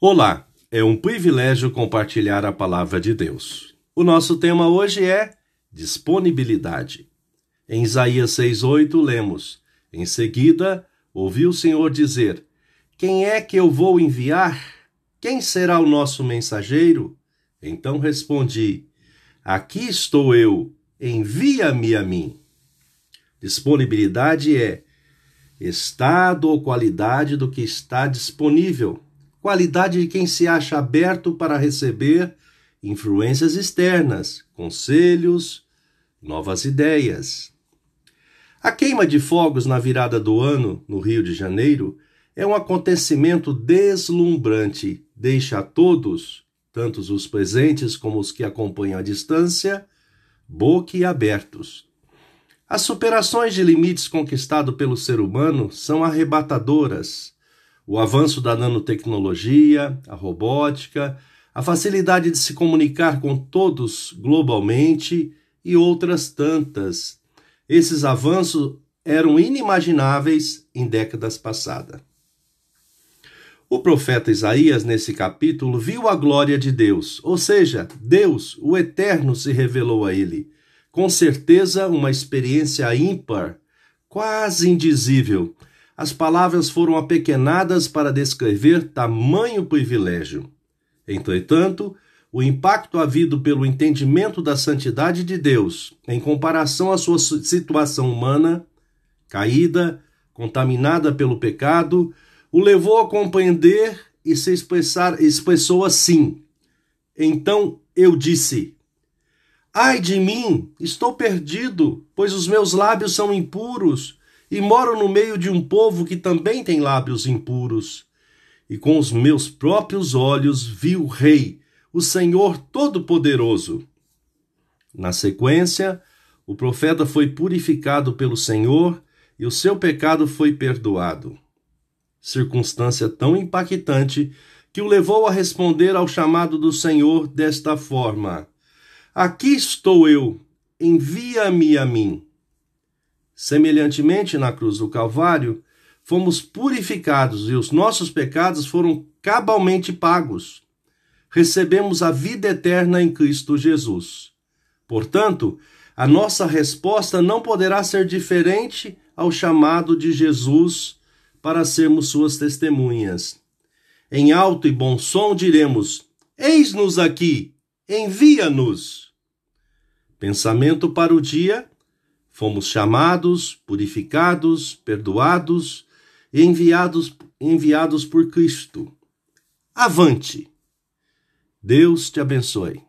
Olá, é um privilégio compartilhar a palavra de Deus. O nosso tema hoje é disponibilidade. Em Isaías 6:8 lemos: Em seguida, ouvi o Senhor dizer: Quem é que eu vou enviar? Quem será o nosso mensageiro? Então respondi: Aqui estou eu, envia-me a mim. Disponibilidade é estado ou qualidade do que está disponível qualidade de quem se acha aberto para receber influências externas, conselhos, novas ideias. A queima de fogos na virada do ano, no Rio de Janeiro, é um acontecimento deslumbrante, deixa a todos, tanto os presentes como os que acompanham à distância, boquiabertos. As superações de limites conquistados pelo ser humano são arrebatadoras o avanço da nanotecnologia, a robótica, a facilidade de se comunicar com todos globalmente e outras tantas. Esses avanços eram inimagináveis em décadas passadas. O profeta Isaías, nesse capítulo, viu a glória de Deus, ou seja, Deus, o Eterno, se revelou a ele. Com certeza, uma experiência ímpar, quase indizível, as palavras foram apequenadas para descrever tamanho privilégio. Entretanto, o impacto havido pelo entendimento da santidade de Deus em comparação à sua situação humana, caída, contaminada pelo pecado, o levou a compreender e se expressar, expressou assim: Então eu disse: Ai de mim, estou perdido, pois os meus lábios são impuros e moro no meio de um povo que também tem lábios impuros. E com os meus próprios olhos vi o Rei, o Senhor Todo-Poderoso. Na sequência, o profeta foi purificado pelo Senhor e o seu pecado foi perdoado. Circunstância tão impactante que o levou a responder ao chamado do Senhor desta forma: Aqui estou eu, envia-me a mim. Semelhantemente, na cruz do Calvário, fomos purificados e os nossos pecados foram cabalmente pagos. Recebemos a vida eterna em Cristo Jesus. Portanto, a nossa resposta não poderá ser diferente ao chamado de Jesus para sermos suas testemunhas. Em alto e bom som diremos: Eis-nos aqui, envia-nos. Pensamento para o dia Fomos chamados, purificados, perdoados e enviados, enviados por Cristo. Avante! Deus te abençoe.